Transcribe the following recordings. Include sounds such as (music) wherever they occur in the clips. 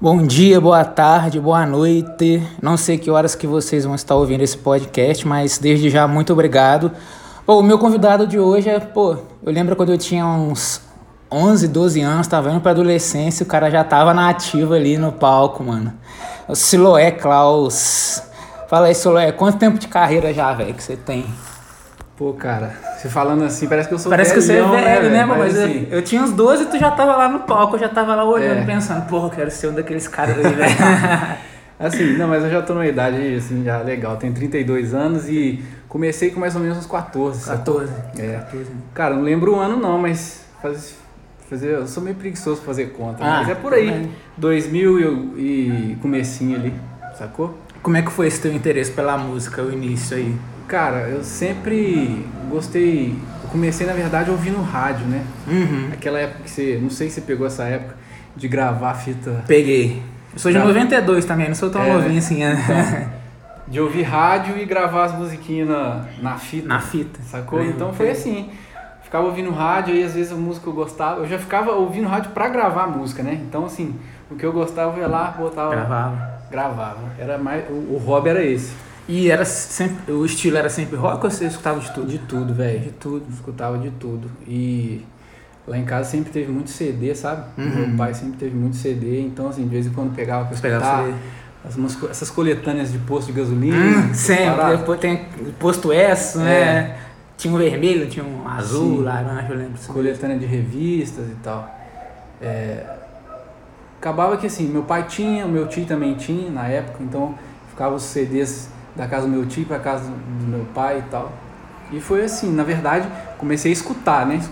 Bom dia, boa tarde, boa noite. Não sei que horas que vocês vão estar ouvindo esse podcast, mas desde já muito obrigado. Pô, o meu convidado de hoje é, pô, eu lembro quando eu tinha uns 11, 12 anos, tava indo pra adolescência, o cara já tava na ativa ali no palco, mano. O Siloé Klaus. Fala aí, Siloé, quanto tempo de carreira já, velho, que você tem? Pô, cara, você falando assim, parece que eu sou Parece que você é velhão, velho, né, mano? Mas, eu- assim, eu, tinha uns 12 e tu já tava lá no palco, eu já tava lá olhando, É. pensando, porra, eu quero ser um daqueles caras aí, velho. (laughs) assim, não, mas eu já tô numa idade, assim, já legal. Tenho 32 anos e comecei com mais ou menos uns 14. sacou? 14. É. 14. Cara, não lembro o ano não, mas faz, fazer, eu sou meio preguiçoso pra fazer conta. Ah, mas é por aí, também. 2000 e, eu- e comecinho ali, sacou? Como é que foi esse teu interesse pela música, o início aí? Cara, eu sempre gostei. Eu comecei, na verdade, ouvindo rádio, né? Uhum. Aquela época que você. Não sei se você pegou essa época de gravar fita. Peguei. Eu sou de Já. 92 também, não sou tão É, novinho assim, né? (laughs) De ouvir rádio e gravar as musiquinhas na, na fita. Na fita. Sacou? Lembro, Então foi assim. Ficava ouvindo rádio e às vezes a música eu gostava. Eu já ficava ouvindo rádio pra gravar a música, né? Então, assim, o que eu gostava eu ia lá, botava. Gravava. Gravava. Era mais, o, o hobby era esse. E era sempre. O estilo era sempre rock ou você escutava de tudo? De tudo, velho. De tudo. Escutava de tudo. E lá em casa sempre teve muito CD, sabe? Uhum. Meu pai sempre teve muito CD. Então, assim, de vez em quando pegava pra Pegava escutar. As, umas essas coletâneas de posto de gasolina. Hum, sempre. Depois tem posto S, né? Tinha um vermelho, tinha um azul, É. Sim. laranja, eu lembro. disso. coletânea de revistas e tal. É, acabava que assim, meu pai tinha, meu tio também tinha na época, então ficava os CDs da casa do meu tio para casa do meu pai e tal. E foi assim, na verdade, comecei a escutar, né?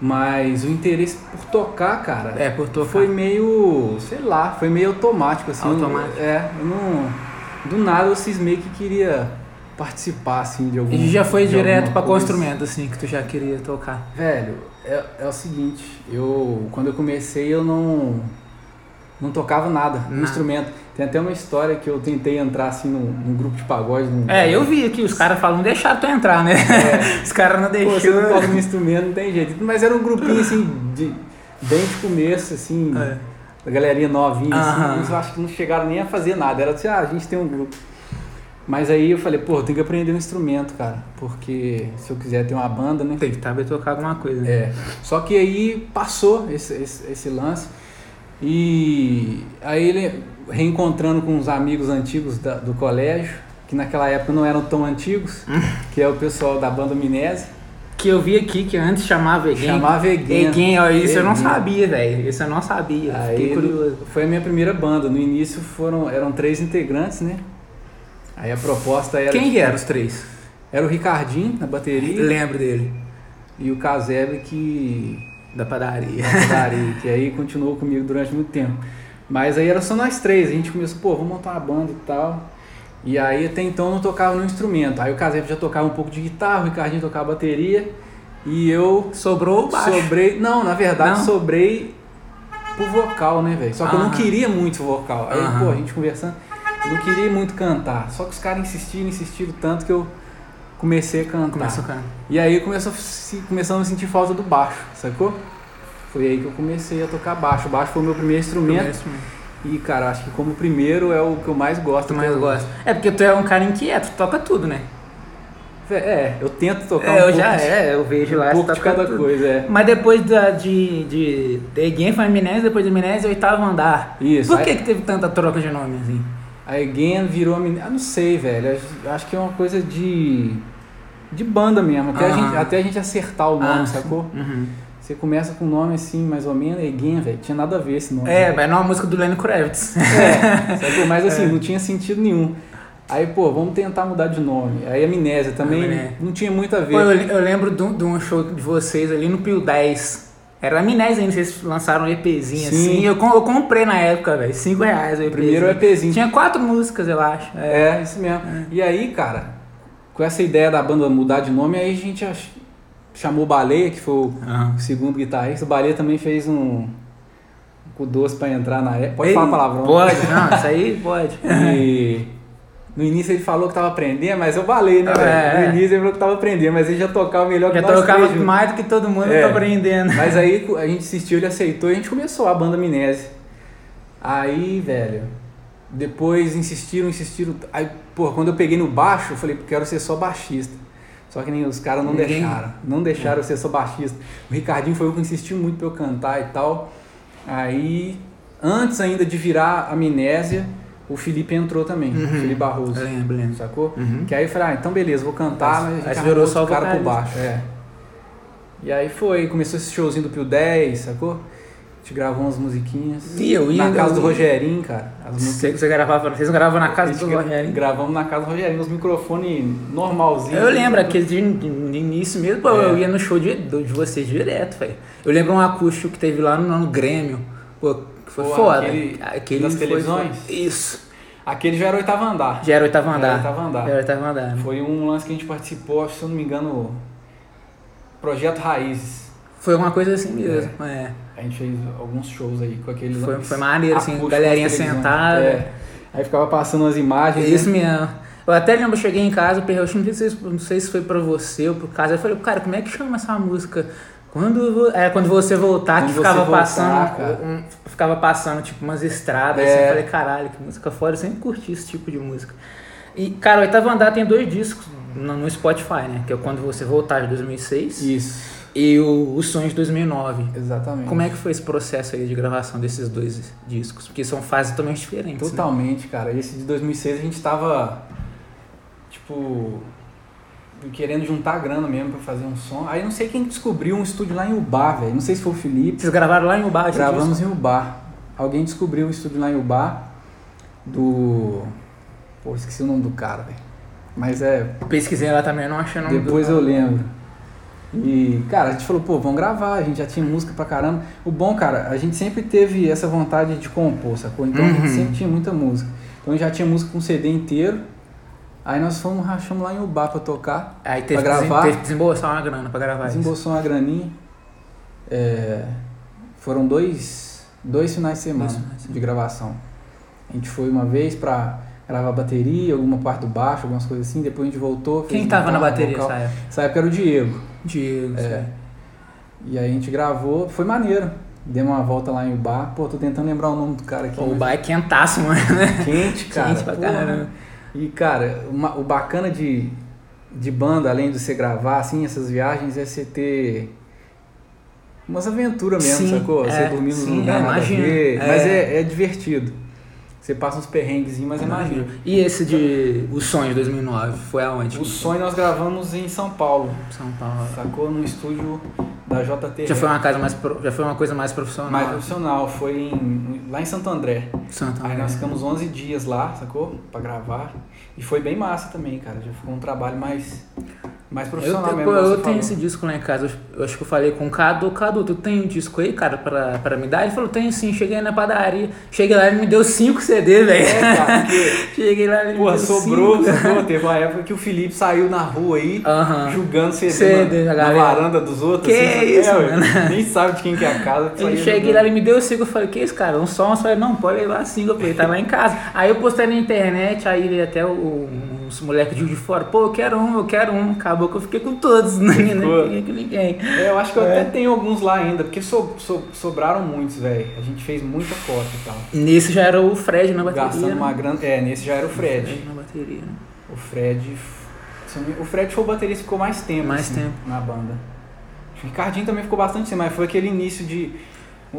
Mas o interesse por tocar, cara, É, por tocar. foi meio, sei lá, foi meio automático assim. Automático. É, eu não do nada eu cismei que queria participar assim de algum E já foi direto pra qual instrumento, assim, que tu já queria tocar? Velho, é, é o seguinte, eu quando eu comecei eu não não tocava nada no instrumento. Tem até uma história que eu tentei entrar assim num, num grupo de pagode. Num, É, eu vi aqui, os caras falam, não deixaram tu entrar, né? (laughs) os caras não Pô, você não toca deixaram. no instrumento, não tem jeito. Mas era um grupinho assim, de, bem de começo, assim, É. da galerinha novinha, assim. Eles acho que não chegaram nem a fazer nada. Era assim, ah, a gente tem um grupo. Mas aí eu falei, pô, eu tenho que aprender um instrumento, cara. Porque se eu quiser ter uma banda, né? Tem que saber tocar alguma coisa, né? É. Só que aí passou esse, esse, esse lance. E aí ele reencontrando com uns amigos antigos da- do colégio, que naquela época não eram tão antigos, (laughs) que é o pessoal da banda Minese, Que eu vi aqui que antes chamava Eguem. chamava Eguen. Eguem, ó, isso eu não Eguen. sabia, velho. Isso eu não sabia. Aí Fiquei curioso. foi a minha primeira banda. No início foram, eram três integrantes, né? Aí a proposta era. Quem que eram os três? Era o Ricardinho na bateria Lembro dele. e o Casebre que Da padaria. Dari, que aí continuou comigo durante muito tempo. Mas aí era só nós três, a gente começou, pô, vamos montar uma banda e tal. E aí até então eu não tocava no instrumento. Aí o Casebre já tocava um pouco de guitarra, o Ricardinho tocava bateria e eu Sobrou o baixo. sobrei. Não, na verdade Não? sobrei pro vocal, né, velho? Só que eu não queria muito vocal. Aí, pô, a gente conversando, eu não queria muito cantar. Só que os caras insistiram, insistiram tanto que eu comecei a cantar. Começou a cantar. E aí começou começando a sentir falta do baixo, sacou? Foi aí que eu comecei a tocar baixo. O baixo foi o meu primeiro instrumento. Primeiro instrumento. E, cara, acho que como primeiro é o que eu mais gosto. Tu mais até hoje. gosta. É porque tu é um cara inquieto, tu toca tudo, né? Vé, É, eu tento tocar É, um eu pouco, já de, é, eu vejo lá. um pouco de cada tudo. coisa, é. Mas depois da, de, de, de Eguem foi Eminência, depois de Eminência, oitavo andar. Isso. Por aí- que, que teve tanta troca de nome assim? A Again virou a menina. Ah, não sei, velho. Acho que é uma coisa de. de banda mesmo. Até, a, Aham. gente, até a gente acertar o nome, Ah, sacou? Uhum. Você começa com um nome assim, mais ou menos, Again, velho. Tinha nada a ver esse nome. É, mas não é uma música do Lenny Kravitz. É, (laughs) sacou? Mas assim, não tinha sentido nenhum. Aí, pô, vamos tentar mudar de nome. Aí Amnésia também Amnésia. não tinha muito a ver. Pô, eu, eu lembro de um, de um show de vocês ali no Pio 10. Era Amnésia ainda, vocês lançaram um EPzinho Sim. assim. Eu, eu comprei na época, velho. 5 reais o EPzinho. Primeiro EPzinho. Tinha quatro músicas, eu acho. É. É, isso mesmo. E aí, cara, com essa ideia da banda mudar de nome, aí a gente ach- chamou Baleia, que foi o Aham. segundo guitarrista. O Baleia também fez um com doce pra entrar na época. Pode Ei, falar palavrão. Pode, não, isso aí pode. (laughs) E no início ele falou que tava aprendendo, mas eu balei, né, É, velho? é. No início ele falou que tava aprendendo, mas ele já tocava melhor Já que nós tocava três mais do que todo mundo É. tá aprendendo. Mas aí a gente assistiu, ele aceitou e a gente começou a banda Minese. Aí, velho, depois insistiram, insistiram. Aí, pô, quando eu peguei no baixo, eu falei, quero ser só baixista. Só que nem os caras não Ninguém- deixaram. Não deixaram eu ser só baixista. O Ricardinho foi o que insistiu muito pra eu cantar e tal. Aí, antes ainda de virar amnésia, o Felipe entrou também. Uhum. O Felipe Barroso. Lembro, lembro. Sacou? Uhum. Que aí eu falei, ah, então beleza, vou cantar, mas a gente virou só o cara vocalista. baixo. É. E aí foi, começou esse showzinho do Pio 10, sacou? A gente gravou umas musiquinhas. E eu ia- Na casa do Rogerinho, cara. As músicas. Você, você gravava, vocês gravavam na casa do Rogério? Gravamos na casa do Rogerinho, os microfones normalzinhos. Eu lembro, aquele de, início mesmo, pô, É. eu ia no show de, de vocês direto, velho. Eu lembro um acústico que teve lá no, no Grêmio, pô, que foi Pô, foda. aquele das foi- televisões? Isso. Aquele já era oitavo andar. Já era oitavo Já andar. era o oitavo andar. Já era oitavo andar. né? Foi um lance que a gente participou, se eu não me engano, Projeto Raízes. Foi uma coisa assim mesmo, é. A gente fez alguns shows aí com aqueles Foi, foi maneiro, assim, galerinha sentada. É. Aí ficava passando as imagens. Isso né? mesmo. Eu até lembro, eu cheguei em casa, eu perguntei, não sei, se- não sei se foi pra você ou pro caso. Eu falei, cara, como é que chama essa música? Quando, é, quando você voltar, Quando que ficava voltar, passando. cara. um- ficava passando, tipo, umas estradas. É. Assim, eu falei, caralho, que música foda. Eu sempre curti esse tipo de música. E, cara, o Oitavo Andar tem dois discos no, Spotify, né? Que é o Quando Você Voltar de 2006 Isso, e o Os Sonhos de 2009. exatamente. Como é que foi esse processo aí de gravação desses dois discos? Porque são fases totalmente diferentes. né? Totalmente, cara. Esse de 2006 a gente tava, tipo, querendo juntar grana mesmo pra fazer um som. Aí não sei quem descobriu um estúdio lá em Ubá, velho. Não sei se foi o Felipe. Vocês gravaram lá em Ubá? esse Gravamos em Ubá. Alguém descobriu um estúdio lá em Ubá do... Pô, esqueci o nome do cara, velho. Mas é? Pesquisei lá também, não achei o nome Depois do... eu lembro. E, cara, a gente falou, pô, vamos gravar, a gente já tinha música pra caramba. O bom, cara, a gente sempre teve essa vontade de compor, sacou? Então a gente Uhum. sempre tinha muita música. Então já tinha música com CD inteiro. Aí nós fomos, rachamos lá em Ubá pra tocar. Aí teve, Pra gravar? teve que desembolsar uma grana pra gravar isso. Desembolsou uma graninha. É, foram dois, dois finais de semana de gravação. A gente foi uma vez pra gravar bateria, alguma parte do baixo, algumas coisas assim. Depois a gente voltou. Quem tava na bateria nessa época? Época era o Diego. Diego. É. E aí a gente gravou, foi maneiro. Demos uma volta lá em Ubá. Pô, tô tentando lembrar o nome do cara aqui. O mas- é quentaço, mano. Quente, (laughs) cara. Quente pra caramba. E, cara, uma- o bacana de, de banda, além de você gravar, assim, essas viagens, é você ter umas aventuras mesmo, Sim, sacou? Você é, dormir nos sim, lugares é, nada a imagino. ver. É. Mas é, é divertido. Você passa uns perrengues, mas é Imagino. maneiro. E esse de Os Sonhos 2009, foi aonde? O sonho nós gravamos em São Paulo, São Paulo. sacou? No estúdio da JT. Já foi uma casa mais pro- já foi uma coisa mais profissional. mais profissional, foi em- lá em Santo André. Santo Aí André. nós ficamos 11 dias lá, sacou? Pra gravar. E foi bem massa também, cara. Já ficou um trabalho mais, mais Eu, profissional tenho- mesmo. pô, eu você tenho esse disco lá em casa. Eu, eu acho que eu falei com o Cadu. Cadu, tu tem um disco aí, cara, pra, pra me dar? Ele falou, tenho sim. Cheguei na padaria. Cheguei lá, ele me deu 5 CD, velho. É, cara, (laughs) porque, Cheguei lá, ele me porra, deu sobrou, cinco. sacou? Teve uma época que o Felipe saiu na rua aí, Aham. julgando CD, CD, na, na varanda dos outros. Que assim, isso, é? Nem sabe de quem que é a casa. (laughs) Eu cheguei lá, ele me deu 5, eu falei, que isso, cara? Um som, eu falei, não, pode levar 5, eu falei, tá lá em casa. Aí eu postei na internet, aí até o- uns moleques de fora, pô, eu quero um, eu quero um. Acabou que eu fiquei com todos, (laughs) não Ficou. fiquei com ninguém. É, eu acho que eu É. até tenho alguns lá ainda, porque so- so- sobraram muitos, velho. A gente fez muita cópia e tal. Nesse já era o Fred na bateria. Gastando né? uma grana. É, nesse já era o Fred. na bateria. né? O Fred. não O Fred foi o baterista que ficou mais tempo. Mais assim, tempo. Na banda. O Ricardinho também ficou bastante tempo, mas foi aquele início de.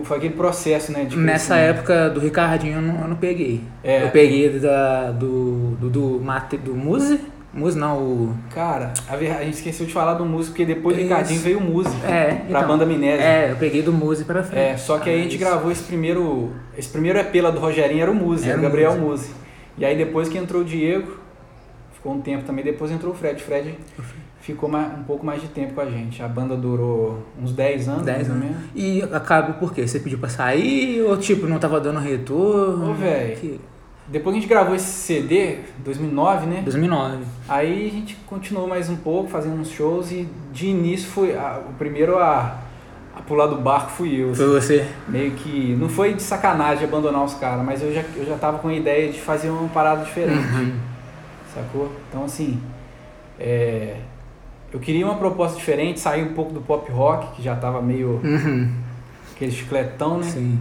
Foi aquele processo, né? De Nessa época do Ricardinho eu não, eu não peguei. É. Eu peguei da, do, do, do, Mate, do Muse. Muse não, o. Cara, a, a gente esqueceu de falar do músico, porque depois do. Ricardinho veio o músico. É, Pra então, banda Amnésia. É, eu peguei do Muse pra frente. É, só que aí a gente isso. gravou esse primeiro. Esse primeiro EP lá do Rogerinho era o Muse, Era o Gabriel Muse. Muse. E aí depois que entrou o Diego, ficou um tempo também, depois entrou o Fred. Fred ficou mais- um pouco mais de tempo com a gente. A banda durou uns 10 anos, 10 mais ou anos. menos. E acaba por quê? Você pediu pra sair ou tipo, não tava dando retorno? Ô, véi. Que- Depois que a gente gravou esse CD, 2009, né? 2009. Aí a gente continuou mais um pouco, fazendo uns shows e de início foi a- o primeiro a, a pular do barco fui eu. Foi você? Meio que não foi de sacanagem abandonar os caras, mas eu já, eu já tava com a ideia de fazer uma parada diferente, Uhum. sacou? Então assim, é, eu queria uma proposta diferente, sair um pouco do pop rock, que já tava meio Uhum. aquele chicletão, né? Sim.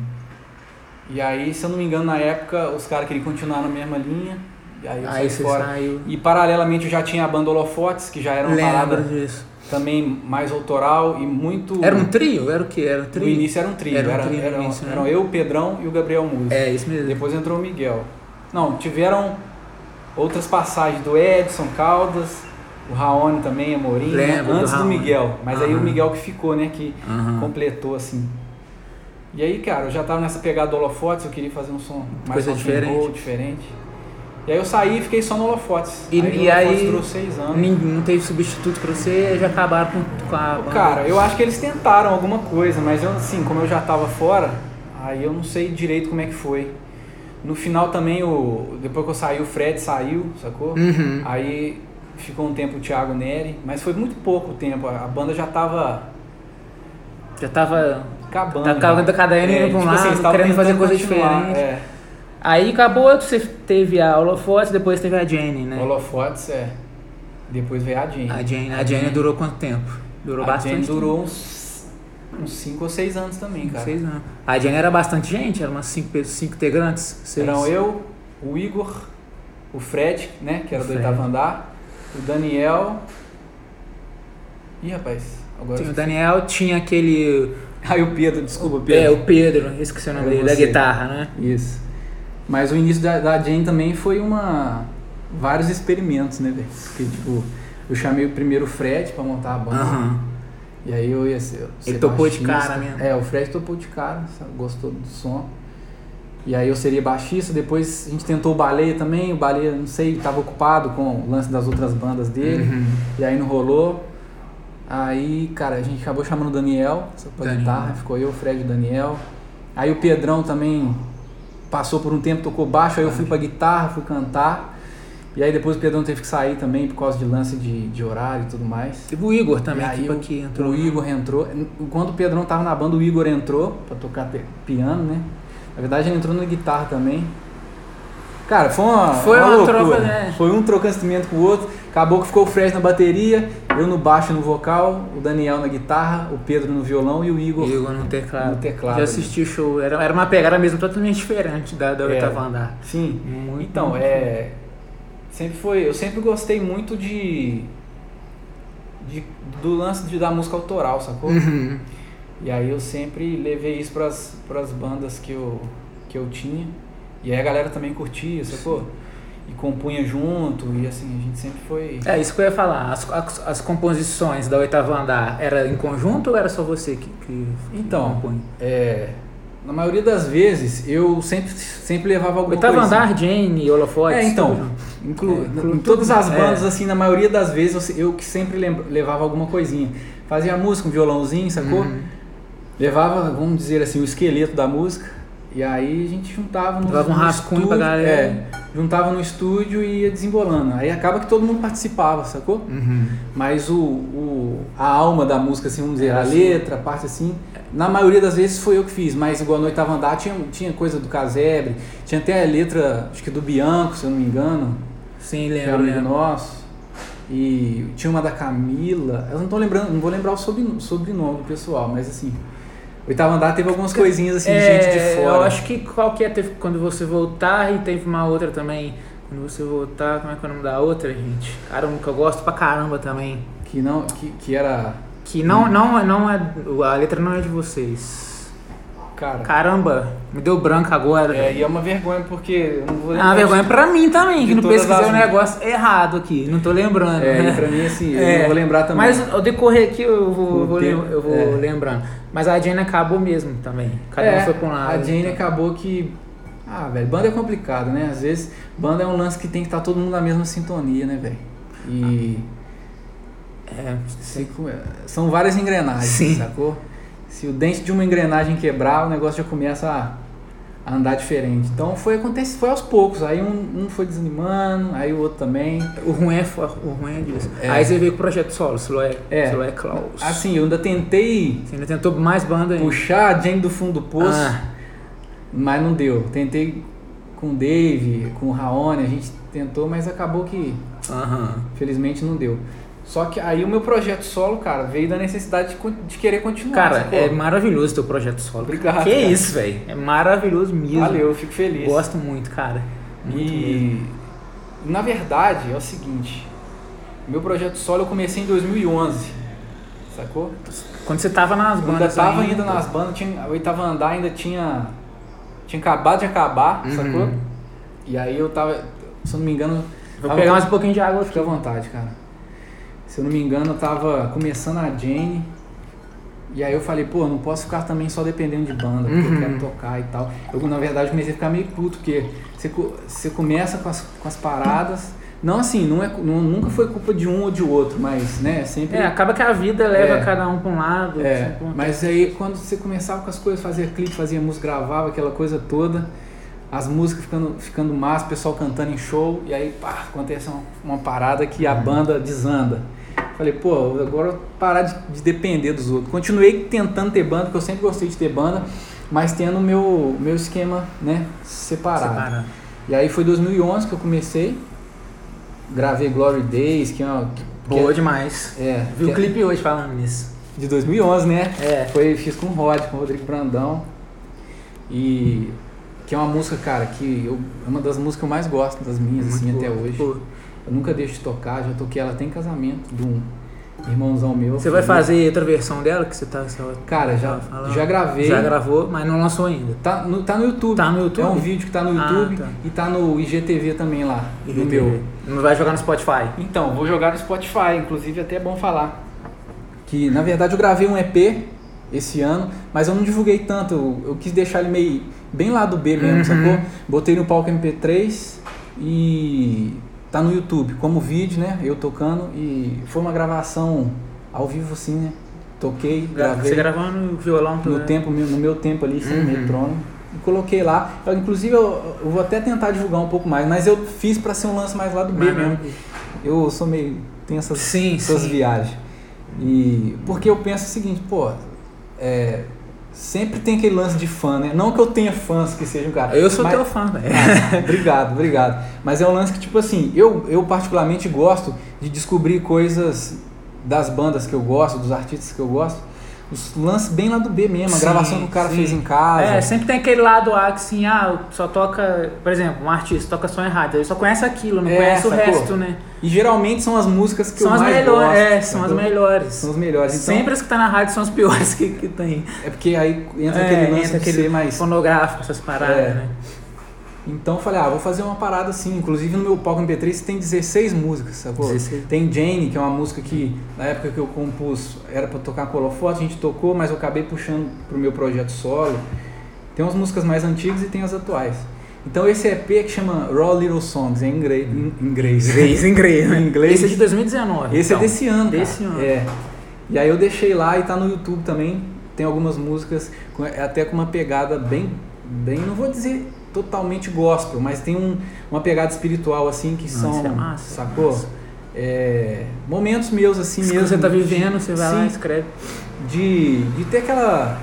E aí, se eu não me engano, na época, os caras queriam continuar na mesma linha. E aí eu Aí saí fora. saiu. E paralelamente eu já tinha a banda Holofotes, que já era uma Lembro parada disso. também mais autoral e muito. Era um trio? Era o que? Era um No trio? início era um trio. Era um Era, trio no eram, início, né? eram eu, o Pedrão e o Gabriel Músico. É, isso mesmo. Depois entrou o Miguel. Não, tiveram outras passagens do Edson Caldas, o Raoni também, Amorim, né? Lembro do antes do, Raoni. Miguel. Mas aí o. Miguel que ficou, né? Que Aham. completou assim. E aí, cara, eu já tava nessa pegada do Holofotes, eu queria fazer um som mais Coisa and roll, diferente. diferente. E aí eu saí e fiquei só no Holofotes. E- aí e aí- durou seis anos. Não teve substituto pra você, já acabaram com, com a. Cara, eu acho que eles tentaram alguma coisa, mas eu, assim, como eu já tava fora, aí eu não sei direito como é que foi. No final também, o, depois que eu saí, o Fred saiu, sacou? Uhum. Aí ficou um tempo o Thiago Neri, mas foi muito pouco tempo, a a banda já tava Já tava. acabando. Tá cada- já. cada ano indo pra um lado, eles tavam querendo fazer coisa diferente. É. Aí acabou, você teve a Holofotes, depois teve a Jenny, né? Holofotes, é. Depois veio a Jane. A Jenny, a Jenny durou quanto tempo? Durou a bastante. Jane tempo. durou uns 5 ou 6 anos também, cara. Seis anos. A Jenny era bastante gente, era umas cinco, pe- cinco integrantes. Seis. Eram eu, o Igor, o Fred, né, que era O do oitavo andar, o Daniel. Ih, rapaz, agora. Tinha o Daniel, tinha aquele. (laughs) Aí o Pedro, desculpa, É, Pedro. o Pedro, esqueci o nome dele, da guitarra, né? Isso. Mas o início da, da Jane também foi uma. vários experimentos, né, velho? Porque, tipo, eu chamei o primeiro o Fred pra montar a banda. Aham. E aí eu ia ser. Ele topou de cara mesmo. É, o Fred topou de cara, sabe? gostou do som. E aí eu seria baixista, depois a gente tentou o Baleia também, o Baleia, não sei, estava ocupado com o lance das outras bandas dele, Uhum. e aí não rolou. Aí, cara, a gente acabou chamando o Daniel pra Daniel. guitarra, ficou eu, o Fred e o Daniel. Aí o Pedrão também passou por um tempo, tocou baixo, aí eu fui pra guitarra, fui cantar. E aí depois o Pedrão teve que sair também por causa de lance de, de horário e tudo mais. Teve o Igor também, E aí que, o- que entrou. O Igor entrou. Quando o Pedrão tava na banda, o Igor entrou pra tocar piano, né? Na verdade, ele entrou na guitarra também. Cara, foi uma, Foi uma loucura. troca, né? Foi um trocando instrumento com o outro. Acabou que ficou o Fred na bateria, eu no baixo e no vocal, o Daniel na guitarra, o Pedro no violão e o Igor. Igor no teclado. No teclado Já assisti o show, era, era uma pegada mesmo totalmente diferente da, da Era. oitava andar. Sim. Muito, então, muito é. Sempre foi. Eu sempre gostei muito de. de do lance de, da música autoral, sacou? Uhum. E aí eu sempre levei isso pras, pras bandas que eu, que eu tinha. E aí a galera também curtia, sacou? E compunha junto, e assim, a gente sempre foi. É, isso que eu ia falar. As, as, as composições da oitava andar, era em conjunto ou era só você que, que, que Então, compõe? É, na maioria das vezes eu sempre, sempre levava alguma Oitava coisa. andar, Jane, Holofotes. É, então, inclu, É, inclui em todas as bandas, É. assim, na maioria das vezes eu, eu que sempre lembra- levava alguma coisinha. Fazia música, um violãozinho, sacou? Uhum. Levava, vamos dizer assim, o esqueleto da música. E aí a gente juntava no, Levava um no rascunho estúdio, pra galera. É, juntava no estúdio e ia desembolando. Aí acaba que todo mundo participava, sacou? Uhum. Mas o, o, a alma da música, assim, vamos dizer, Era a assim. letra, a parte assim, na maioria das vezes foi eu que fiz, mas igual no oitavo andar tinha, tinha coisa do Casebre, tinha até a letra, acho que do Bianco, se eu não me engano, Sim, que era lembro, amigo lembro. nosso. E tinha uma da Camila, eu não tô lembrando, não vou lembrar o sobrenome, sobrenome do pessoal, mas assim, oitavo andar teve algumas coisinhas assim, de É, gente de fora. Eu acho que qual que é teve quando você voltar e teve uma outra também. Quando você voltar, como é que é o nome da outra, gente? Caramba, que eu gosto pra caramba também. Que não, que, que era, Que não, não, não é. A letra não é de vocês. Cara, Caramba, me deu branco agora. é, e é uma vergonha porque eu não vou É uma de vergonha pra mim também, de que não pesquisei o negócio errado aqui. Não tô lembrando. É, e pra mim assim, eu (laughs) É, não vou lembrar também. Mas ao decorrer aqui eu vou, vou tempo, lem- eu vou é. lembrando. Mas a Jane acabou mesmo também. Cada é, um foi pra um lado. A Jane então. acabou que. Ah, velho, banda é complicado, né? Às vezes, banda é um lance que tem que estar todo mundo na mesma sintonia, né, velho? E. É, se- são várias engrenagens, Sim. sacou? Se o dente de uma engrenagem quebrar, o negócio já começa a, a andar diferente. Então foi, acontece, foi aos poucos. Aí um, um foi desanimando, aí o outro também. O ruim é, o ruim é disso. É. Aí você veio com o projeto solo, Sloé É. Sloé Klaus. Assim, eu ainda tentei Você ainda tentou mais banda ainda. puxar a Jane do fundo do poço. Ah, Mas não deu. Tentei com o Dave, com o Raoni, a gente tentou, mas acabou que felizmente não deu. Só que aí o meu projeto solo, cara, veio da necessidade de, de querer continuar. Cara, é maravilhoso teu projeto solo. Obrigado, Que cara. isso, velho. É maravilhoso mesmo. Valeu, eu fico feliz. Gosto muito, cara. Muito mesmo. E na verdade é o seguinte, meu projeto solo eu comecei em 2011, sacou? Quando você tava nas bandas ainda tava ainda nas bandas, tinha, a oitava andar ainda tinha tinha acabado de acabar, Uhum. sacou? E aí eu tava, se eu não me engano, Vou pegar mais um pouquinho de água. Fica à vontade, cara. Se eu não me engano, eu tava começando a Jane. E aí eu falei, pô, não posso ficar também só dependendo de banda, porque Uhum. eu quero tocar e tal. Eu, na verdade, comecei a ficar meio puto, porque você, você começa com as, com as paradas. Não assim, não é, não- nunca foi culpa de um ou de outro, mas, né, sempre. É, acaba que a vida leva É. cada um pra um lado. É, assim, mas aí quando você começava com as coisas, fazia clipe, fazia música, gravava aquela coisa toda, as músicas ficando, ficando massa, o pessoal cantando em show, e aí pá, acontece uma, uma parada que a Uhum. banda desanda. Falei, pô, agora eu parar de, de depender dos outros. Continuei tentando ter banda, porque eu sempre gostei de ter banda, mas tendo o meu, meu esquema, né, separado. Separado. E aí foi 2011 que eu comecei, gravei Glory Days, que é uma... que- Boa que demais. é, é, Viu que o é clipe hoje falando nisso. de 2011, né? É. Foi, fiz com o Rod, com o Rodrigo Brandão. E que é uma música, cara, que eu, é uma das músicas que eu mais gosto das minhas, assim, Muito até boa. hoje. Pô, Eu nunca deixo de tocar, já toquei ela até em casamento de um irmãozão meu. Você vai fazer outra versão dela que você tá. Cara, já, falando? já gravei. Já gravou, mas não lançou ainda. Tá no, tá no YouTube. Tá no YouTube? É um vídeo que tá no Ah, YouTube tá. e tá no IGTV também lá, no meu. Não vai jogar no Spotify. Então, vou jogar no Spotify, inclusive até é bom falar. Que na verdade eu gravei um EP esse ano, mas eu não divulguei tanto, eu, eu quis deixar ele meio bem lá do B mesmo, Uhum. sacou? Botei no palco MP3 e tá no YouTube como vídeo, né? Eu tocando e foi uma gravação ao vivo assim, né? Toquei, gravei Você gravou no violão no né? tempo meu- no meu tempo ali sem Uhum. metrônomo e coloquei lá. Eu, inclusive eu, eu vou até tentar divulgar um pouco mais, mas eu fiz pra ser um lance mais lá do B mesmo. Eu sou meio. tenho essas, Sim, essas sim. viagens. E. Porque eu penso o seguinte, pô, é, sempre tem aquele lance de fã, né? Não que eu tenha fãs que sejam cara. Eu sou mas- teu fã, velho. Ah, obrigado, obrigado. Mas é um lance que, tipo assim, eu, eu particularmente gosto de descobrir coisas das bandas que eu gosto, dos artistas que eu gosto. Os lances bem lá do B mesmo, a Sim, gravação que o cara sim. fez em casa. É, sempre tem aquele lado A que assim, ah, só toca, por exemplo, um artista toca só em rádio, ele só conhece aquilo, não É, conhece o sacou? resto, né? E geralmente são as músicas que são eu as mais melhores, gosto. é, são as melhores. São as melhores. Então, Sempre as que tá na rádio são as piores que, que tem. É porque aí entra É, aquele lance entra aquele ser mais... fonográfico, essas paradas, É. né? Então eu falei, ah, vou fazer uma parada assim. Inclusive no meu palco MP3 tem 16 músicas, sacou? 16. Tem Jane, que é uma música que na época que eu compus era pra tocar com holofote, a gente tocou, mas eu acabei puxando pro meu projeto solo. Tem umas músicas mais antigas e tem as atuais. Então esse EP que chama Raw Little Songs, é em inglês. Em inglês. Inglês, inglês. (laughs) Em inglês. Esse é de 2019. Esse então. é desse ano, cara. Desse ano. É. E aí eu deixei lá e tá no YouTube também. Tem algumas músicas é até com uma pegada bem, bem, não vou dizer totalmente gospel, mas tem um, uma pegada espiritual assim que Nossa, são, isso é massa, sacou? massa. É, momentos meus assim Se mesmo. você tá vivendo, você vai lá Sim. e escreve. de, de ter aquela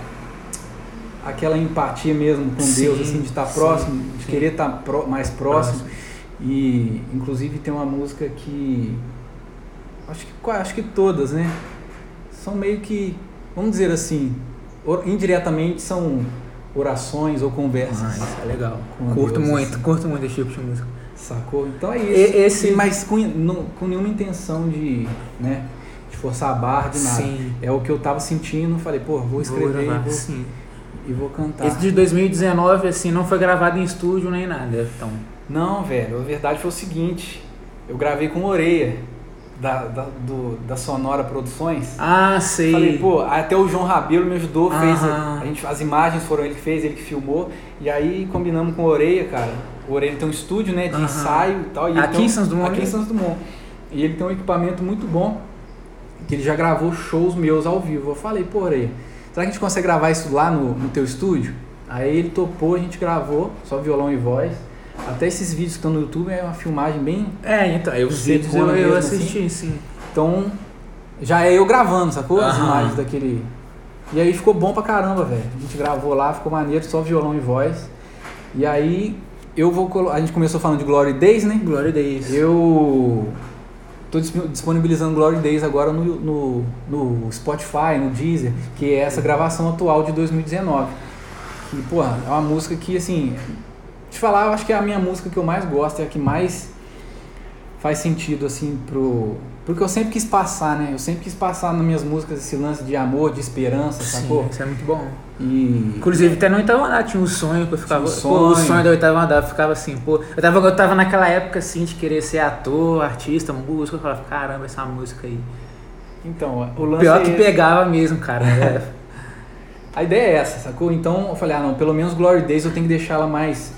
aquela empatia mesmo com Sim, Deus, assim, de estar sim, próximo, de sim. querer estar mais próximo. E inclusive tem uma música que acho que acho que todas, né? São meio que, vamos dizer assim, indiretamente são orações ou conversas. Ah, isso é legal. Curto Deus, muito, assim. curto muito esse tipo de música. Sacou? Então é E- isso. esse- E- mas com, não- com nenhuma intenção de, né, de forçar a barra, de nada. Sim. É o que eu tava sentindo, falei, pô, vou escrever gravar, e, vou, sim. e vou cantar. Esse de 2019, assim, não foi gravado em estúdio nem nada. Então, Não, velho, a verdade foi o seguinte, eu gravei com Oreia, da, da, do- da Sonora Produções. ah, sei. Falei, pô, até o João Rabelo me ajudou, fez a, a gente, as imagens foram ele que fez, ele que filmou, e aí combinamos com o Oreia, cara. O Oreia tem um estúdio, né, de Aham. ensaio e tal. E Aqui tem em Santos Dumont Aqui em mesmo? Santos Dumont. E ele tem um equipamento muito bom, que ele já gravou shows meus ao vivo. Eu falei, pô, Oreia, será que a gente consegue gravar isso lá no, no teu estúdio? Aí ele topou, a gente gravou, só violão e voz. Até esses vídeos que estão no YouTube é uma filmagem bem É, então, eu, os vídeos eu, eu assisti, sim. então, já é eu gravando, sacou? As Aham. imagens daquele. E aí ficou bom pra caramba, velho. A gente gravou lá, ficou maneiro, só violão e voz. E aí eu vou colo... A gente começou falando de Glory Days, né? A Deus. Eu tô disponibilizando Glory Days agora no, no, no Spotify, no Deezer, que é essa gravação atual de 2019. Que, porra, é uma música que, assim, te falar, eu acho que é a minha música que eu mais gosto, é a que mais faz sentido, assim, pro, porque eu sempre quis passar, né? Eu sempre quis passar nas minhas músicas esse lance de amor, de esperança, Sim, sacou? Isso é muito bom. E. Inclusive, até no oitavo andar tinha um sonho que eu ficava. Um Pô, o sonho. sonho do oitavo andar eu ficava assim, pô. Eu tava, eu tava naquela época assim de querer ser ator, artista, músico. Eu falava, caramba, essa música aí. Então, o lance Pior é que esse. pegava mesmo, cara. É. (laughs) A ideia é essa, sacou? Então eu falei, ah não, pelo menos Glory Days eu tenho que deixar ela mais,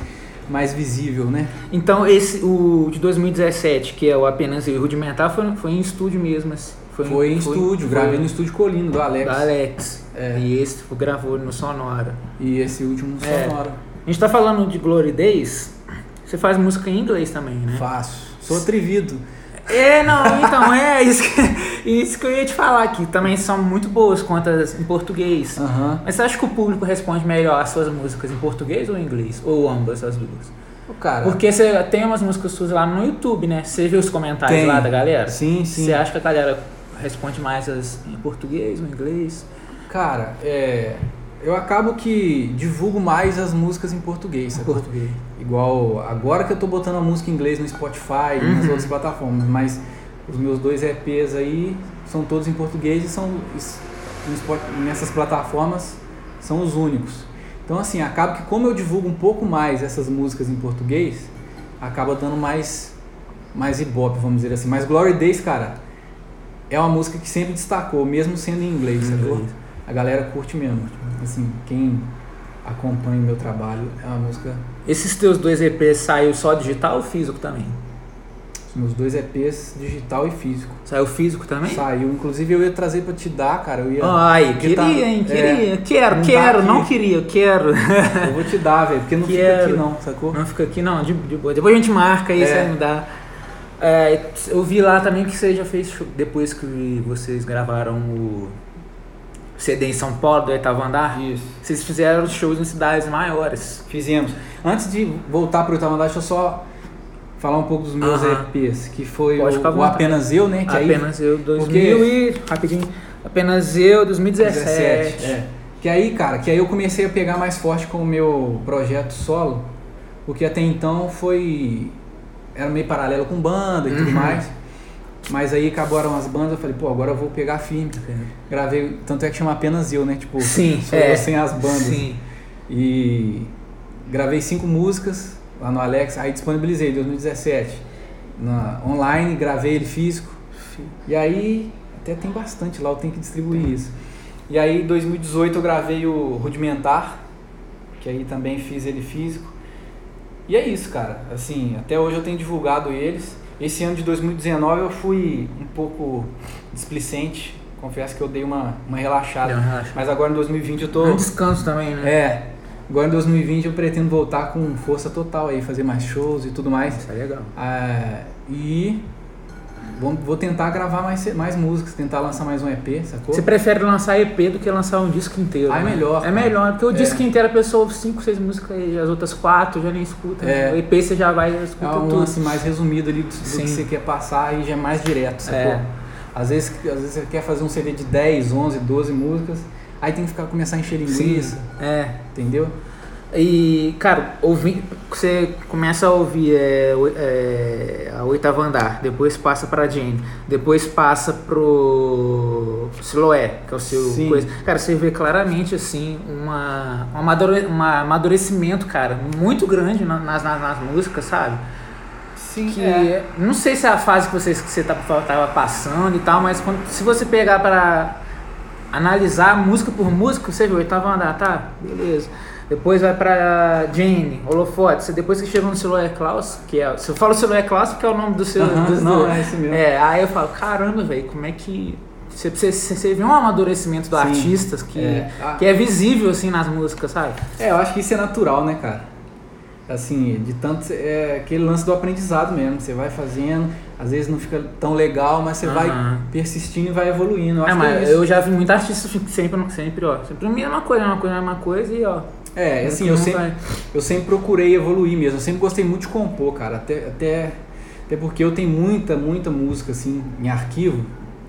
mais visível, né? Então, esse, o de 2017, que é o Apenas e Rudimentar, foi, foi em estúdio mesmo. Assim. Foi, em estúdio, foi gravei no estúdio Colino, do Alex. Alex. É. E esse tipo, gravou no Sonora. E esse último É. sonora. A gente tá falando de Glory Days. Você faz música em inglês também, né? Faço. Sou atrevido. É, não, então, é isso que, isso que eu ia te falar, que também são muito boas quanto as em português. Aham. Mas você acha que o público responde melhor às suas músicas em português ou em inglês? Ou ambas as duas? Cara, Porque você tem umas músicas suas lá no YouTube, né? Você viu os comentários Tem. lá da galera? sim, sim. Você acha que a galera responde mais as em português ou em inglês? Cara, é, eu acabo que divulgo mais as músicas em português, Em sacou? português. Igual agora que eu tô botando a música em inglês no Spotify e nas Uhum. outras plataformas, mas os meus dois EPs aí são todos em português e são nessas plataformas são os únicos. Então assim, acaba que como eu divulgo um pouco mais essas músicas em português, acaba dando mais mais ibope, vamos dizer assim. Mas Glory Days, cara, é uma música que sempre destacou, mesmo sendo em inglês? Inglês. A galera curte mesmo. Assim, quem acompanha o meu trabalho é uma música Esses teus dois EPs saiu só digital ou físico também? Os meus dois EPs, digital e físico. Saiu físico também? Saiu. Inclusive eu ia trazer pra te dar, cara. Eu ia. Ai, Porque queria, tá- hein? Queria. é, quero, não tá quero, não queria, quero. Eu vou te dar, velho. Porque não fica Quero. aqui não, sacou? Não fica aqui não, de, de boa. Depois a gente marca aí, É. você vai me dar. É, eu vi lá também que você já fez depois que vocês gravaram o CD em São Paulo, do oitavo andar. Isso. Vocês fizeram shows em cidades maiores. Fizemos. Antes de voltar pro oitavo andar, deixa eu só falar um pouco dos meus Aham. EPs. Que foi Pode o, o. Apenas Eu, né? Que aí- Apenas eu 2000 porque- e rapidinho. Apenas eu 2017. 17, é. Que aí, cara, que aí eu comecei a pegar mais forte com o meu projeto solo, porque até então foi era meio paralelo com banda e tudo Uhum. mais. Mas aí acabaram as bandas, eu falei, pô, agora eu vou pegar firme. Gravei, tanto é que chama apenas eu, né? Tipo, Sim, sou é. eu sem as bandas. Sim. E gravei cinco músicas lá no Alex, aí disponibilizei em 2017 na, online, gravei ele físico. E aí até tem bastante lá, eu tenho que distribuir isso. E aí em 2018 eu gravei o Rudimentar, que aí também fiz ele físico. E é isso, cara. Assim, até hoje eu tenho divulgado eles. Esse ano de 2019 eu fui um pouco displicente. Confesso que eu dei uma, uma relaxada. Relaxada. Mas agora em 2020 eu tô. Um descanso também, né? É. Agora em 2020 eu pretendo voltar com força total aí, fazer mais shows e tudo mais. Isso é legal. Ah, e vou, tentar gravar mais, mais músicas, tentar lançar mais um EP, sacou? Você prefere lançar EP do que lançar um disco inteiro? Ah, é né? melhor, É cara. melhor, porque o É. disco inteiro a pessoa ouve 5, 6 músicas e as outras 4 já nem escuta. É. né? O EP você já vai e É escuta um tudo. lance mais resumido ali do, Sim. que você quer passar e já é mais direto, sacou? É. Às, vezes, às vezes você quer fazer um CD de 10, 11, 12 músicas, aí tem que ficar, começar a encher linguiça, É. entendeu? E, cara, ouvi, você começa a ouvir é, é, a oitava andar, depois passa pra Jane, depois passa pro Siloé, que é o seu Sim. coisa. Cara, você vê claramente, assim, uma, um amadure- um amadurecimento, cara, muito grande na- nas, nas, nas músicas, sabe? Sim, que não sei se é a fase que você, que você tava, tava passando e tal, mas quando, se você pegar para analisar música por música, você vê o oitavo andar, tá? Beleza. Depois vai pra Jane, Holofote. Você, depois que chega no Siloé Klaus, que é. Se eu falo Siloé Klaus, porque é o nome do seu. Aham, dos- não, do- é esse mesmo. É, aí eu falo, caramba, velho, como é que. Você, você, você vê um amadurecimento do Sim, artista que é. que é visível assim nas músicas, sabe? É, eu acho que isso é natural, né, cara? Assim, de tanto. É aquele lance do aprendizado mesmo. Você vai fazendo, às vezes não fica tão legal, mas você vai Aham. persistindo e vai evoluindo. Eu É, é eu já vi muita artista fi- sempre, sempre, ó, sempre a mesma coisa, a mesma coisa, a mesma coisa e ó. É, assim, eu vai- sempre, eu sempre procurei evoluir mesmo. Eu sempre gostei muito de compor, cara. Até, até Até porque eu tenho muita, muita música assim em arquivo,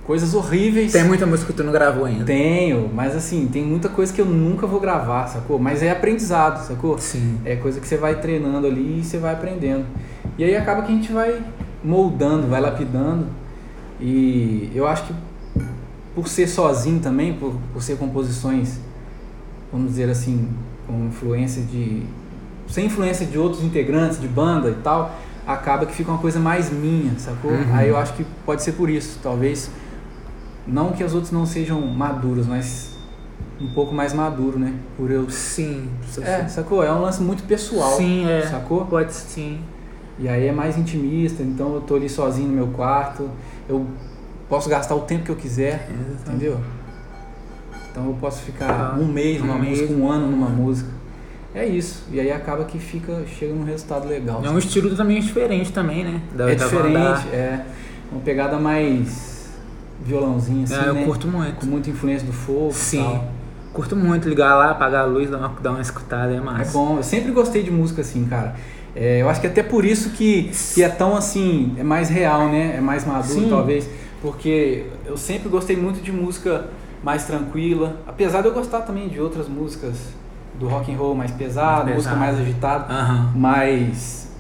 coisas horríveis. Tem muita música que tu não gravou ainda. Tenho, mas assim, tem muita coisa que eu nunca vou gravar, sacou? Mas é aprendizado, sacou? Sim. É coisa que você vai treinando ali e você vai aprendendo. E aí acaba que a gente vai moldando, vai lapidando. E eu acho que por ser sozinho também, por, por ser composições, vamos dizer assim, com influência de. sem influência de outros integrantes, de banda e tal, acaba que fica uma coisa mais minha, sacou? Uhum. Aí eu acho que pode ser por isso, talvez. Não que as outras não sejam maduras, mas um pouco mais maduro, né? Por eu. Sim. É, sacou? É um lance muito pessoal. Sim, é. Sacou? Pode sim. E aí é mais intimista, então eu tô ali sozinho no meu quarto, eu posso gastar o tempo que eu quiser, entendeu? Então eu posso ficar Ah, um mês numa um mês. música, um ano numa música. É isso. E aí acaba que fica, chega num resultado legal. É um estilo também diferente também, né? Da É andar. diferente, é uma pegada mais violãozinho assim, É, eu né? curto muito. Com muita influência do fogo Sim. tal. Curto muito ligar lá, apagar a luz, dar uma, dar uma escutada, é É massa. bom, eu sempre gostei de música assim, cara. É, eu acho que até por isso que, que é tão assim, é mais real, né? É mais maduro, Sim. talvez. Porque eu sempre gostei muito de música mais tranquila. Apesar de eu gostar também de outras músicas do rock and roll mais pesado, Mais música pesado. mais agitada. Aham. Mas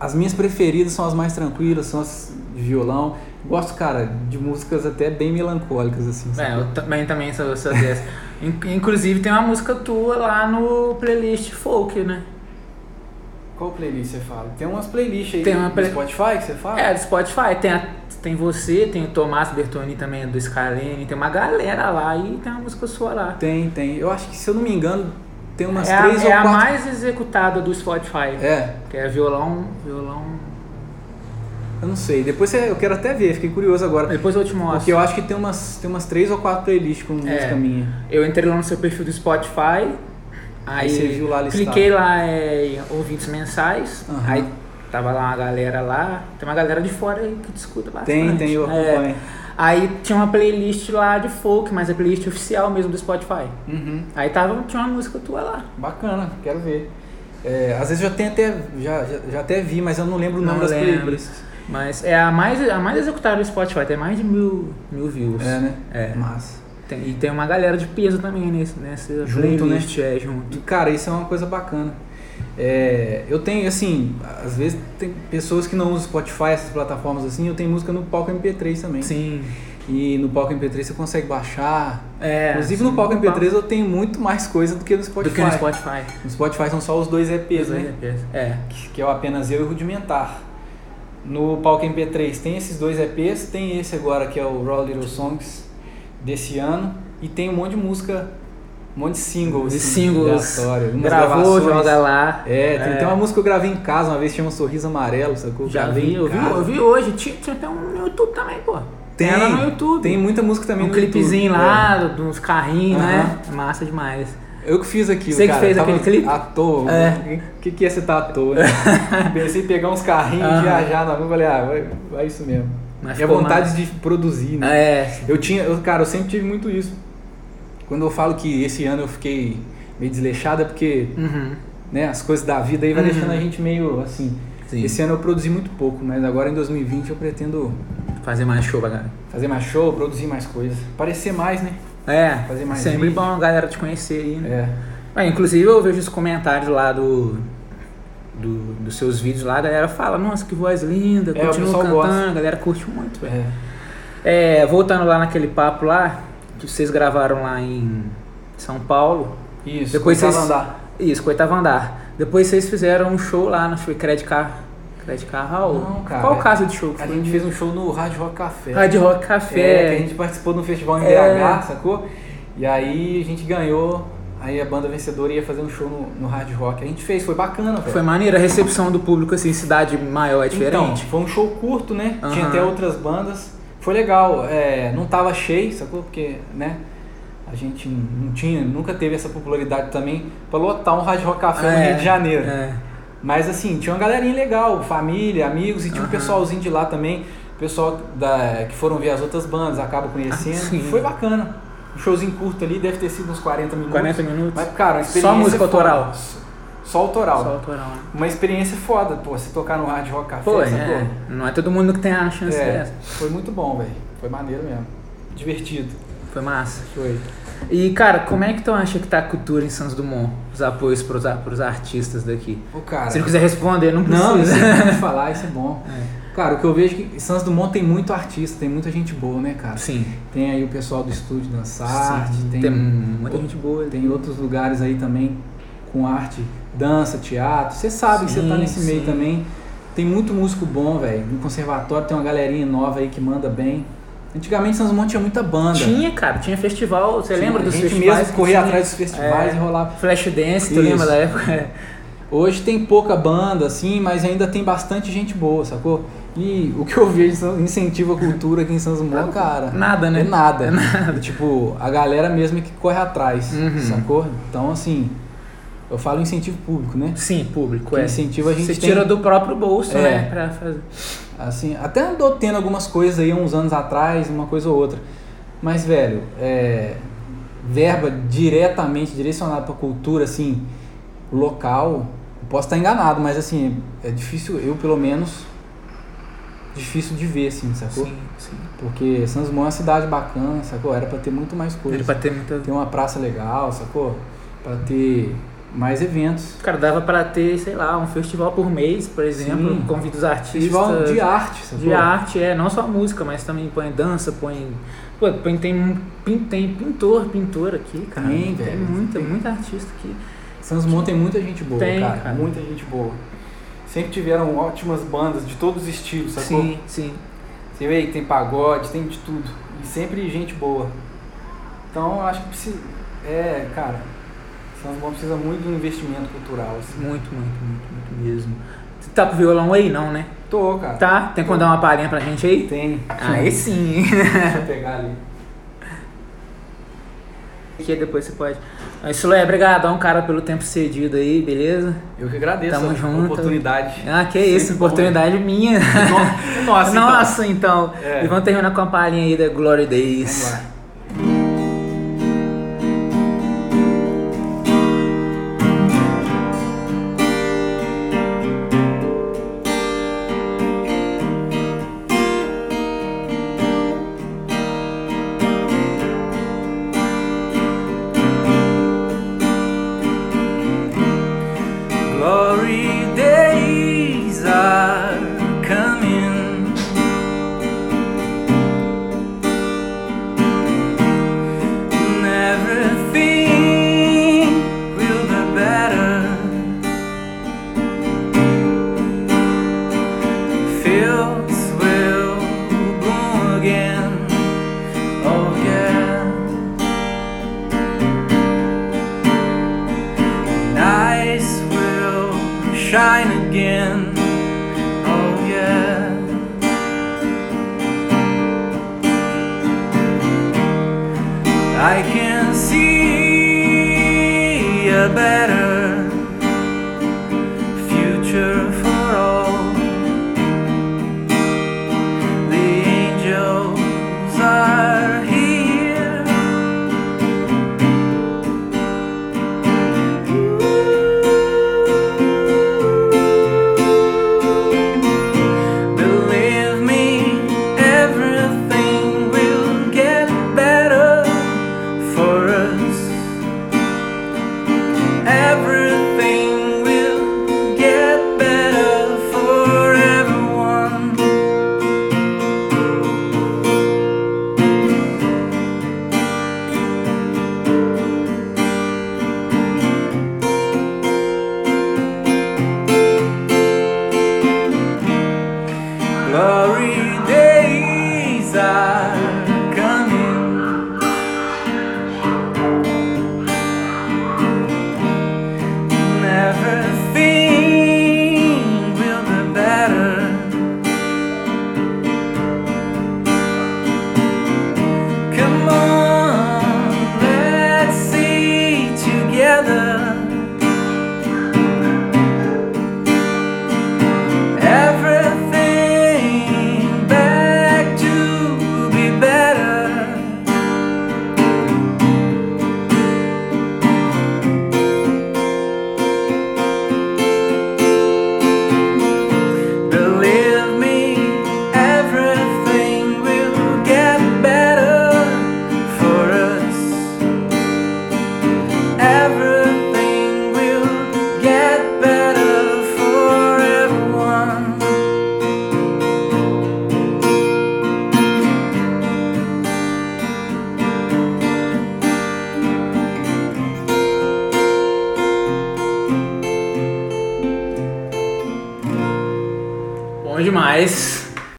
as minhas preferidas são as mais tranquilas, são as de violão. Gosto, cara, de músicas até bem melancólicas, assim. É, eu também, também sou, sou dessa. In- Inclusive tem uma música tua lá no playlist folk, né? Qual playlist você fala? Tem umas playlists aí Tem uma do play- Spotify que você fala? É, do Spotify. Tem, a- tem você, tem o Tomás Bertoni também, do Scalene. Tem uma galera lá e tem uma música sua lá. Tem, tem. Eu acho que, se eu não me engano, tem umas é a, três é ou a quatro. mais executada do Spotify. É, Que é violão, violão... eu não sei. Depois eu quero até ver, fiquei curioso agora. Depois eu te mostro. Porque eu acho que tem umas, tem umas três ou quatro playlists com É. música minha. Eu entrei lá no seu perfil do Spotify. Aí, Aí você viu lá listado. cliquei lá é, em ouvintes mensais. Aham. Aí tava lá uma galera lá. Tem uma galera de fora aí que discuta bastante. Tem, tem, eu É. acompanho. Aí tinha uma playlist lá de folk, mas a playlist oficial mesmo do Spotify. Uhum. Aí tava, tinha uma música tua lá. Bacana, quero ver. É, às vezes eu até, já, já, já até vi, mas eu não lembro o nome das playlists. Mas é a mais, a mais executada do Spotify, tem mais de mil, mil views. É, né? É. Massa. Tem- e tem uma galera de peso também nesse, nessa Junto, playlist, é, junto. Cara, isso é uma coisa bacana. É, eu tenho, assim, às vezes tem pessoas que não usam Spotify, essas plataformas assim, eu tenho música no palco MP3 também. Sim. E no palco MP3 você consegue baixar. É, Inclusive sim, no palco MP3 eu tenho muito mais coisa do que no Spotify. do que no Spotify. No Spotify são só os dois EPs, né? É. Que- Que é o apenas eu e o rudimentar. No palco MP3 tem esses dois EPs, tem esse agora que é o Raw Little Songs desse ano e tem um monte de música, um monte de singles, De assim, singles. Gravou, joga lá. É, tem, tem uma música que eu gravei em casa uma vez, chama Sorriso Amarelo, sacou? Já vi, eu vi, eu vi hoje. Tinha, tinha até um no YouTube também, pô. Tem, ela no YouTube. Tem muita música também um no clipezinho YouTube, lá, de uns carrinhos, né? Massa demais. é. Eu que fiz aquilo, Você que cara. fez aquele clipe? À toa. É. O que, que ia ser tá à toa, né? (laughs) Pensei em pegar uns carrinhos, Aham. viajar na rua, falei, ah, vai, vai isso mesmo. Mas e a vontade massa. de produzir, né? É. Eu tinha, eu, cara, eu sempre tive muito isso. Quando eu falo que esse ano eu fiquei meio desleixado, é porque Uhum. né, as coisas da vida aí vai Uhum. deixando a gente meio assim. Sim. Esse ano eu produzi muito pouco, mas agora em 2020 eu pretendo Fazer mais show galera. fazer mais show, produzir mais coisas. Parecer mais, né? É, Fazer mais sempre vídeo. bom a galera te conhecer aí, né? É. Ah, inclusive eu vejo os comentários lá do, do- dos seus vídeos lá, a galera fala, nossa, que voz linda, É, continua cantando, gosta. a galera curte muito, velho. é. É, voltando lá naquele papo lá, que vocês gravaram lá em São Paulo, Isso. Depois vocês- andar. isso, oitavo andar. Depois vocês fizeram um show lá, não foi Credit Car, Credit Car Hall? Não, cara, Qual é- casa de show que A foi? gente fez um show no Rádio Rock Café. Rádio Rock É, Café. que a gente participou de um festival em É. BH, sacou? E aí a gente ganhou, aí a banda vencedora ia fazer um show no, no Hard Rock. A gente fez, foi bacana, velho. Foi maneira a recepção do público, assim, cidade maior é Então, diferente. foi um show curto, né? Tinha Aham. até outras bandas. Foi legal, é, não tava cheio, sacou? Porque, né? A gente não tinha, nunca teve essa popularidade também pra lotar um Hard Rock Café no É, Rio de Janeiro. É. Mas assim, tinha uma galerinha legal, família, amigos, e tinha um Aham. pessoalzinho de lá também, pessoal da, que foram ver as outras bandas, acaba conhecendo. Ah. Foi bacana. Um showzinho curto ali, deve ter sido uns 40 minutos. 40 minutos. Mas, cara, Só música autoral? Só autoral. Só autoral, né? Uma experiência foda, pô, se tocar no Hard Rock Café, Pô, sacou? é, não é todo mundo que tem a chance É, dessa. foi muito bom, velho. Foi maneiro mesmo. Divertido. Foi massa. Foi. E, cara, como é que tu acha que tá a cultura em Santos Dumont? Os apoios pros, pros artistas daqui? Pô, cara. Se não quiser responder, não precisa. Não, isso (laughs) é falar, isso é bom. É. Cara, o que eu vejo é que Santos Dumont tem muito artista, tem muita gente boa, né, cara? Sim. Tem aí o pessoal do estúdio Dançarte, Sim, tem, tem muita gente boa. tem outros lugares aí também com arte, dança, teatro. Você sabe que você tá Sim, nesse meio sim. também. Tem muito músico bom, velho. No conservatório tem uma galerinha nova aí que manda bem. Antigamente Santos Dumont tinha muita banda. Tinha, cara, tinha festival. Você Tinha- lembra dos a gente festivais? mesmo corria atrás dos festivais É. e rolava. Flash Dance, tu lembra da época? Hoje tem pouca banda, assim, mas ainda tem bastante gente boa, sacou? E o que eu vejo incentiva a cultura aqui em Santos Dumont, cara. Nada, né? É nada. Tipo, a galera mesmo é que corre atrás, Uhum. sacou? Então, assim, eu falo incentivo público, né? Sim, público, Que é. incentivo a gente Você tem- tira do próprio bolso, É. né? Pra fazer. Assim, até andou tendo algumas coisas aí uns anos atrás, uma coisa ou outra. Mas, velho, é, verba diretamente direcionada pra cultura, assim, local, eu posso estar enganado, mas assim, é difícil, eu pelo menos, difícil de ver, assim, sacou? Sim, sim. Porque Santos Dumont é uma cidade bacana, sacou? Era pra ter muito mais Era coisa. pra ter muita. Ter uma praça legal, sacou? Pra ter mais eventos. Cara, dava pra ter, sei lá, um festival por mês, por exemplo. Sim. Convida os artistas. Festival de arte, sacou? De arte, é, não só música, mas também põe dança, põe. Pô, põe, tem, tem pintor, pintor aqui, cara. Tem, tem velho. muita, Tem. muita artista aqui. Santos Dumont tem muita gente boa, Tem, cara. cara. Muita gente boa. Sempre tiveram ótimas bandas de todos os estilos, sacou? Sim, sim. Você vê que tem pagode, tem de tudo. E sempre gente boa. Então eu acho que precisa. É, cara. Dumont precisa muito de um investimento cultural. Assim. Muito, muito, muito, muito mesmo. Você tá com violão aí, não, né? Tô, cara. Tá? Tem como dar uma palhinha pra gente aí? Tem. Aí sim. Deixa eu pegar ali. Aqui depois você pode. Mas, Sulé, obrigadão, cara, pelo tempo cedido aí, beleza? Eu que agradeço Tamo a junto. oportunidade. Ah, que isso, Sempre bom. oportunidade minha. (laughs) Nossa, então. Nossa, então. É. E vamos terminar com a palhinha aí da Glory Days. Vamos lá. I can see a better